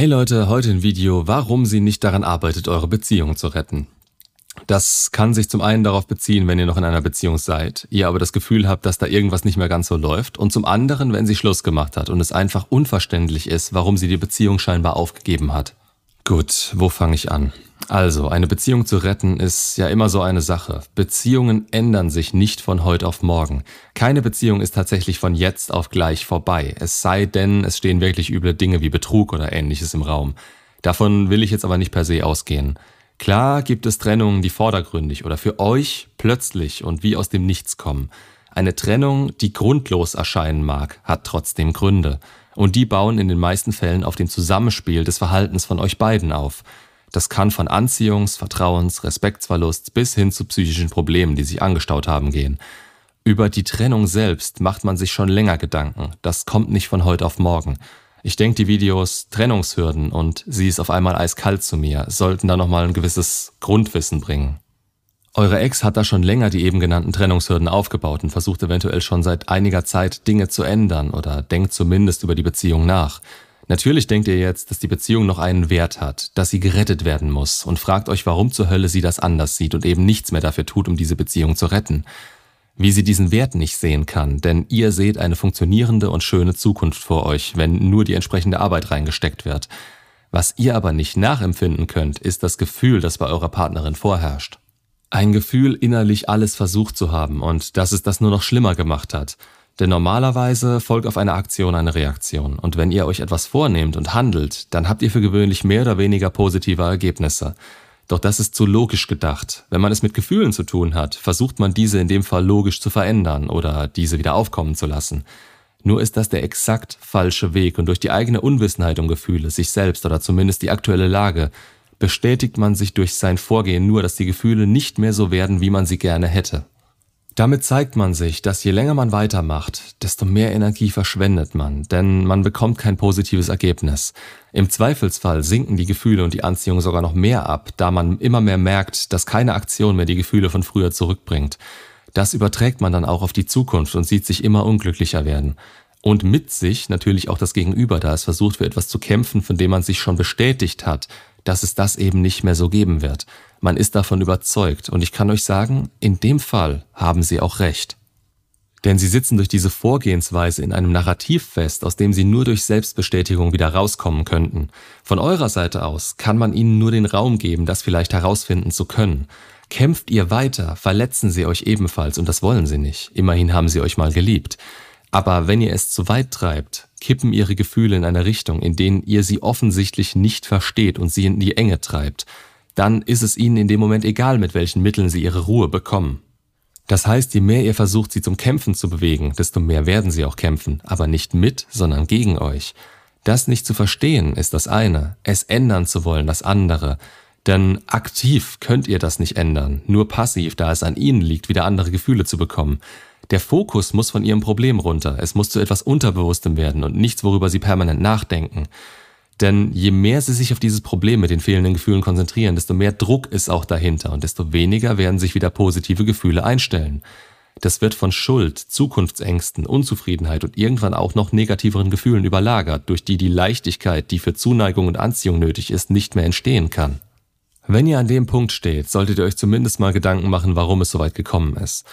Hey Leute, heute ein Video, warum sie nicht daran arbeitet, eure Beziehung zu retten. Das kann sich zum einen darauf beziehen, wenn ihr noch in einer Beziehung seid, ihr aber das Gefühl habt, dass da irgendwas nicht mehr ganz so läuft, und zum anderen, wenn sie Schluss gemacht hat und es einfach unverständlich ist, warum sie die Beziehung scheinbar aufgegeben hat. Gut, wo fange ich an? Also, eine Beziehung zu retten ist ja immer so eine Sache. Beziehungen ändern sich nicht von heute auf morgen. Keine Beziehung ist tatsächlich von jetzt auf gleich vorbei. Es sei denn, es stehen wirklich üble Dinge wie Betrug oder ähnliches im Raum. Davon will ich jetzt aber nicht per se ausgehen. Klar gibt es Trennungen, die vordergründig oder für euch plötzlich und wie aus dem Nichts kommen. Eine Trennung, die grundlos erscheinen mag, hat trotzdem Gründe. Und die bauen in den meisten Fällen auf dem Zusammenspiel des Verhaltens von euch beiden auf. Das kann von Anziehungs-, Vertrauens-, Respektsverlust bis hin zu psychischen Problemen, die sich angestaut haben, gehen. Über die Trennung selbst macht man sich schon länger Gedanken. Das kommt nicht von heute auf morgen. Ich denke, die Videos Trennungshürden und sie ist auf einmal eiskalt zu mir sollten da nochmal ein gewisses Grundwissen bringen. Eure Ex hat da schon länger die eben genannten Trennungshürden aufgebaut und versucht eventuell schon seit einiger Zeit Dinge zu ändern oder denkt zumindest über die Beziehung nach. Natürlich denkt ihr jetzt, dass die Beziehung noch einen Wert hat, dass sie gerettet werden muss und fragt euch, warum zur Hölle sie das anders sieht und eben nichts mehr dafür tut, um diese Beziehung zu retten. Wie sie diesen Wert nicht sehen kann, denn ihr seht eine funktionierende und schöne Zukunft vor euch, wenn nur die entsprechende Arbeit reingesteckt wird. Was ihr aber nicht nachempfinden könnt, ist das Gefühl, das bei eurer Partnerin vorherrscht. Ein Gefühl, innerlich alles versucht zu haben und dass es das nur noch schlimmer gemacht hat. Denn normalerweise folgt auf eine Aktion eine Reaktion. Und wenn ihr euch etwas vornehmt und handelt, dann habt ihr für gewöhnlich mehr oder weniger positive Ergebnisse. Doch das ist zu logisch gedacht. Wenn man es mit Gefühlen zu tun hat, versucht man diese in dem Fall logisch zu verändern oder diese wieder aufkommen zu lassen. Nur ist das der exakt falsche Weg und durch die eigene Unwissenheit um Gefühle, sich selbst oder zumindest die aktuelle Lage, bestätigt man sich durch sein Vorgehen nur, dass die Gefühle nicht mehr so werden, wie man sie gerne hätte. Damit zeigt man sich, dass je länger man weitermacht, desto mehr Energie verschwendet man, denn man bekommt kein positives Ergebnis. Im Zweifelsfall sinken die Gefühle und die Anziehung sogar noch mehr ab, da man immer mehr merkt, dass keine Aktion mehr die Gefühle von früher zurückbringt. Das überträgt man dann auch auf die Zukunft und sieht sich immer unglücklicher werden. Und mit sich natürlich auch das Gegenüber, da es versucht für etwas zu kämpfen, von dem man sich schon bestätigt hat, dass es das eben nicht mehr so geben wird. Man ist davon überzeugt und ich kann euch sagen, in dem Fall haben sie auch recht. Denn sie sitzen durch diese Vorgehensweise in einem Narrativ fest, aus dem sie nur durch Selbstbestätigung wieder rauskommen könnten. Von eurer Seite aus kann man ihnen nur den Raum geben, das vielleicht herausfinden zu können. Kämpft ihr weiter, verletzen sie euch ebenfalls und das wollen sie nicht. Immerhin haben sie euch mal geliebt. Aber wenn ihr es zu weit treibt, kippen ihre Gefühle in eine Richtung, in denen ihr sie offensichtlich nicht versteht und sie in die Enge treibt, dann ist es ihnen in dem Moment egal, mit welchen Mitteln sie ihre Ruhe bekommen. Das heißt, je mehr ihr versucht, sie zum Kämpfen zu bewegen, desto mehr werden sie auch kämpfen, aber nicht mit, sondern gegen euch. Das nicht zu verstehen ist das eine, es ändern zu wollen das andere. Denn aktiv könnt ihr das nicht ändern, nur passiv, da es an ihnen liegt, wieder andere Gefühle zu bekommen. Der Fokus muss von ihrem Problem runter. Es muss zu etwas Unterbewusstem werden und nichts, worüber sie permanent nachdenken. Denn je mehr sie sich auf dieses Problem mit den fehlenden Gefühlen konzentrieren, desto mehr Druck ist auch dahinter und desto weniger werden sich wieder positive Gefühle einstellen. Das wird von Schuld, Zukunftsängsten, Unzufriedenheit und irgendwann auch noch negativeren Gefühlen überlagert, durch die die Leichtigkeit, die für Zuneigung und Anziehung nötig ist, nicht mehr entstehen kann. Wenn ihr an dem Punkt steht, solltet ihr euch zumindest mal Gedanken machen, warum es so weit gekommen ist.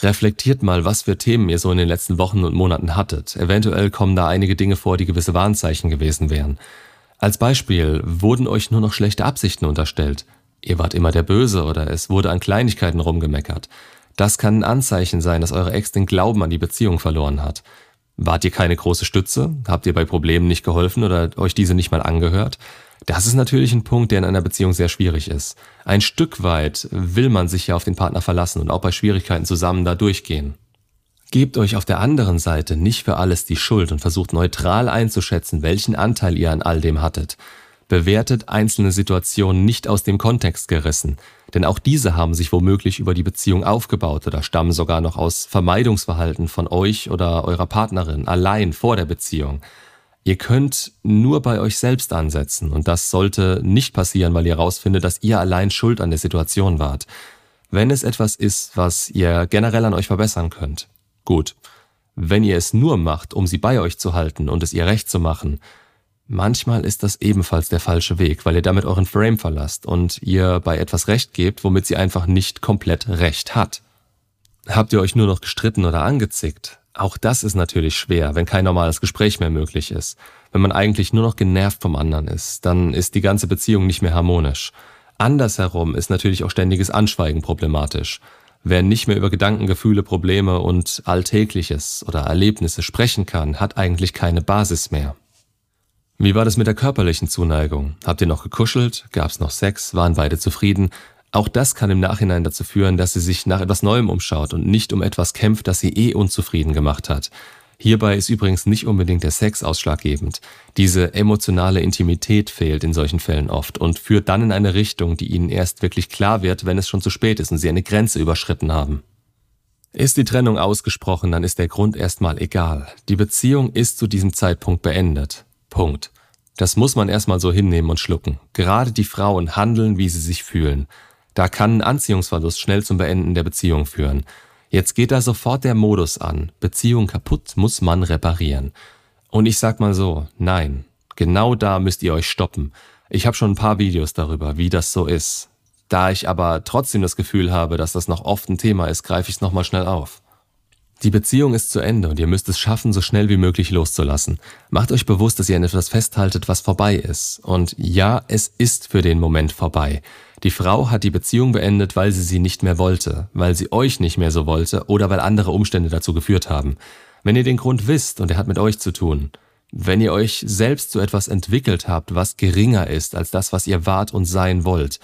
Reflektiert mal, was für Themen ihr so in den letzten Wochen und Monaten hattet. Eventuell kommen da einige Dinge vor, die gewisse Warnzeichen gewesen wären. Als Beispiel wurden euch nur noch schlechte Absichten unterstellt. Ihr wart immer der Böse oder es wurde an Kleinigkeiten rumgemeckert. Das kann ein Anzeichen sein, dass eure Ex den Glauben an die Beziehung verloren hat. Wart ihr keine große Stütze? Habt ihr bei Problemen nicht geholfen oder euch diese nicht mal angehört? Das ist natürlich ein Punkt, der in einer Beziehung sehr schwierig ist. Ein Stück weit will man sich ja auf den Partner verlassen und auch bei Schwierigkeiten zusammen da durchgehen. Gebt euch auf der anderen Seite nicht für alles die Schuld und versucht neutral einzuschätzen, welchen Anteil ihr an all dem hattet. Bewertet einzelne Situationen nicht aus dem Kontext gerissen, denn auch diese haben sich womöglich über die Beziehung aufgebaut oder stammen sogar noch aus Vermeidungsverhalten von euch oder eurer Partnerin allein vor der Beziehung. Ihr könnt nur bei euch selbst ansetzen und das sollte nicht passieren, weil ihr herausfindet, dass ihr allein schuld an der Situation wart. Wenn es etwas ist, was ihr generell an euch verbessern könnt, gut. Wenn ihr es nur macht, um sie bei euch zu halten und es ihr recht zu machen, Manchmal ist das ebenfalls der falsche Weg, weil ihr damit euren Frame verlasst und ihr bei etwas Recht gebt, womit sie einfach nicht komplett Recht hat. Habt ihr euch nur noch gestritten oder angezickt? Auch das ist natürlich schwer, wenn kein normales Gespräch mehr möglich ist. Wenn man eigentlich nur noch genervt vom anderen ist, dann ist die ganze Beziehung nicht mehr harmonisch. Andersherum ist natürlich auch ständiges Anschweigen problematisch. Wer nicht mehr über Gedanken, Gefühle, Probleme und Alltägliches oder Erlebnisse sprechen kann, hat eigentlich keine Basis mehr. Wie war das mit der körperlichen Zuneigung? Habt ihr noch gekuschelt? Gab's noch Sex? Waren beide zufrieden? Auch das kann im Nachhinein dazu führen, dass sie sich nach etwas Neuem umschaut und nicht um etwas kämpft, das sie eh unzufrieden gemacht hat. Hierbei ist übrigens nicht unbedingt der Sex ausschlaggebend. Diese emotionale Intimität fehlt in solchen Fällen oft und führt dann in eine Richtung, die ihnen erst wirklich klar wird, wenn es schon zu spät ist und sie eine Grenze überschritten haben. Ist die Trennung ausgesprochen, dann ist der Grund erstmal egal. Die Beziehung ist zu diesem Zeitpunkt beendet. Punkt. Das muss man erstmal so hinnehmen und schlucken. Gerade die Frauen handeln, wie sie sich fühlen. Da kann ein Anziehungsverlust schnell zum Beenden der Beziehung führen. Jetzt geht da sofort der Modus an. Beziehung kaputt muss man reparieren. Und ich sag mal so, nein. Genau da müsst ihr euch stoppen. Ich habe schon ein paar Videos darüber, wie das so ist. Da ich aber trotzdem das Gefühl habe, dass das noch oft ein Thema ist, greife ich es nochmal schnell auf. Die Beziehung ist zu Ende und ihr müsst es schaffen, so schnell wie möglich loszulassen. Macht euch bewusst, dass ihr an etwas festhaltet, was vorbei ist. Und ja, es ist für den Moment vorbei. Die Frau hat die Beziehung beendet, weil sie sie nicht mehr wollte, weil sie euch nicht mehr so wollte oder weil andere Umstände dazu geführt haben. Wenn ihr den Grund wisst und er hat mit euch zu tun, wenn ihr euch selbst zu etwas entwickelt habt, was geringer ist als das, was ihr wart und sein wollt,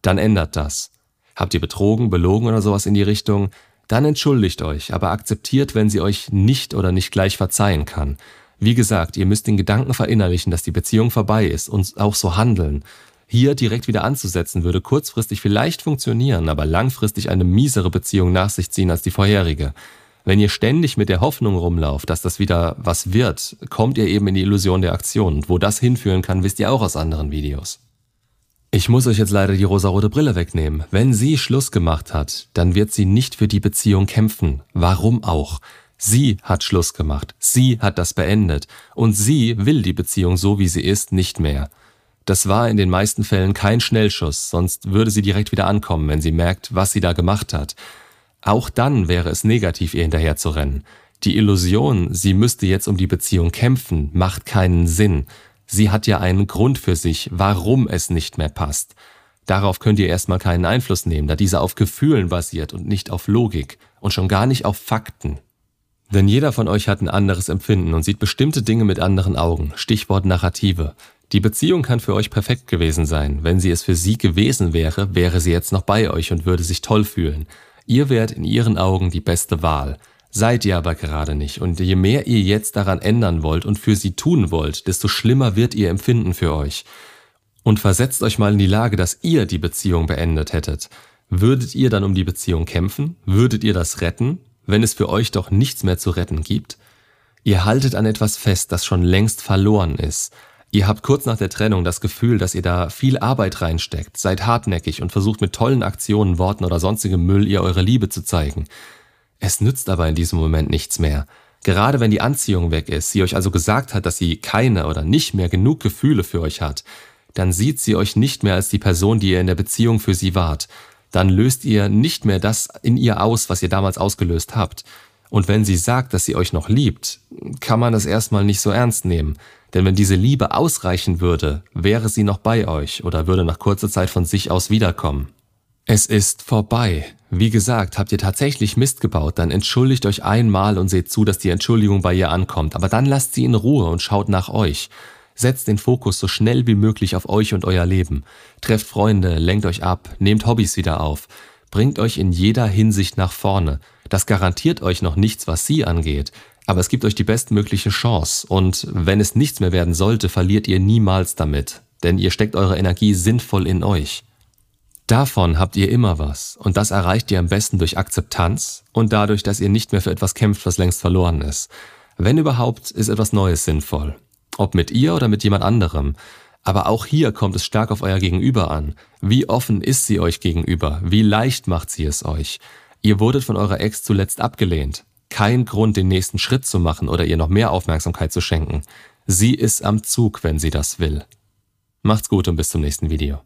dann ändert das. Habt ihr betrogen, belogen oder sowas in die Richtung, dann entschuldigt euch, aber akzeptiert, wenn sie euch nicht oder nicht gleich verzeihen kann. Wie gesagt, ihr müsst den Gedanken verinnerlichen, dass die Beziehung vorbei ist und auch so handeln. Hier direkt wieder anzusetzen würde kurzfristig vielleicht funktionieren, aber langfristig eine miesere Beziehung nach sich ziehen als die vorherige. Wenn ihr ständig mit der Hoffnung rumlauft, dass das wieder was wird, kommt ihr eben in die Illusion der Aktion. Und wo das hinführen kann, wisst ihr auch aus anderen Videos. Ich muss euch jetzt leider die rosarote Brille wegnehmen. Wenn sie Schluss gemacht hat, dann wird sie nicht für die Beziehung kämpfen. Warum auch? Sie hat Schluss gemacht. Sie hat das beendet. Und sie will die Beziehung so wie sie ist nicht mehr. Das war in den meisten Fällen kein Schnellschuss, sonst würde sie direkt wieder ankommen, wenn sie merkt, was sie da gemacht hat. Auch dann wäre es negativ, ihr hinterher zu rennen. Die Illusion, sie müsste jetzt um die Beziehung kämpfen, macht keinen Sinn. Sie hat ja einen Grund für sich, warum es nicht mehr passt. Darauf könnt ihr erstmal keinen Einfluss nehmen, da dieser auf Gefühlen basiert und nicht auf Logik und schon gar nicht auf Fakten. Denn jeder von euch hat ein anderes Empfinden und sieht bestimmte Dinge mit anderen Augen. Stichwort Narrative. Die Beziehung kann für euch perfekt gewesen sein. Wenn sie es für sie gewesen wäre, wäre sie jetzt noch bei euch und würde sich toll fühlen. Ihr wärt in ihren Augen die beste Wahl. Seid ihr aber gerade nicht, und je mehr ihr jetzt daran ändern wollt und für sie tun wollt, desto schlimmer wird ihr Empfinden für euch. Und versetzt euch mal in die Lage, dass ihr die Beziehung beendet hättet. Würdet ihr dann um die Beziehung kämpfen? Würdet ihr das retten, wenn es für euch doch nichts mehr zu retten gibt? Ihr haltet an etwas fest, das schon längst verloren ist. Ihr habt kurz nach der Trennung das Gefühl, dass ihr da viel Arbeit reinsteckt, seid hartnäckig und versucht mit tollen Aktionen, Worten oder sonstigem Müll ihr eure Liebe zu zeigen. Es nützt aber in diesem Moment nichts mehr. Gerade wenn die Anziehung weg ist, sie euch also gesagt hat, dass sie keine oder nicht mehr genug Gefühle für euch hat, dann sieht sie euch nicht mehr als die Person, die ihr in der Beziehung für sie wart. Dann löst ihr nicht mehr das in ihr aus, was ihr damals ausgelöst habt. Und wenn sie sagt, dass sie euch noch liebt, kann man das erstmal nicht so ernst nehmen. Denn wenn diese Liebe ausreichen würde, wäre sie noch bei euch oder würde nach kurzer Zeit von sich aus wiederkommen. Es ist vorbei. Wie gesagt, habt ihr tatsächlich Mist gebaut, dann entschuldigt euch einmal und seht zu, dass die Entschuldigung bei ihr ankommt, aber dann lasst sie in Ruhe und schaut nach euch. Setzt den Fokus so schnell wie möglich auf euch und euer Leben. Trefft Freunde, lenkt euch ab, nehmt Hobbys wieder auf, bringt euch in jeder Hinsicht nach vorne. Das garantiert euch noch nichts, was sie angeht, aber es gibt euch die bestmögliche Chance und wenn es nichts mehr werden sollte, verliert ihr niemals damit, denn ihr steckt eure Energie sinnvoll in euch. Davon habt ihr immer was und das erreicht ihr am besten durch Akzeptanz und dadurch, dass ihr nicht mehr für etwas kämpft, was längst verloren ist. Wenn überhaupt, ist etwas Neues sinnvoll. Ob mit ihr oder mit jemand anderem. Aber auch hier kommt es stark auf euer Gegenüber an. Wie offen ist sie euch gegenüber? Wie leicht macht sie es euch? Ihr wurdet von eurer Ex zuletzt abgelehnt. Kein Grund, den nächsten Schritt zu machen oder ihr noch mehr Aufmerksamkeit zu schenken. Sie ist am Zug, wenn sie das will. Macht's gut und bis zum nächsten Video.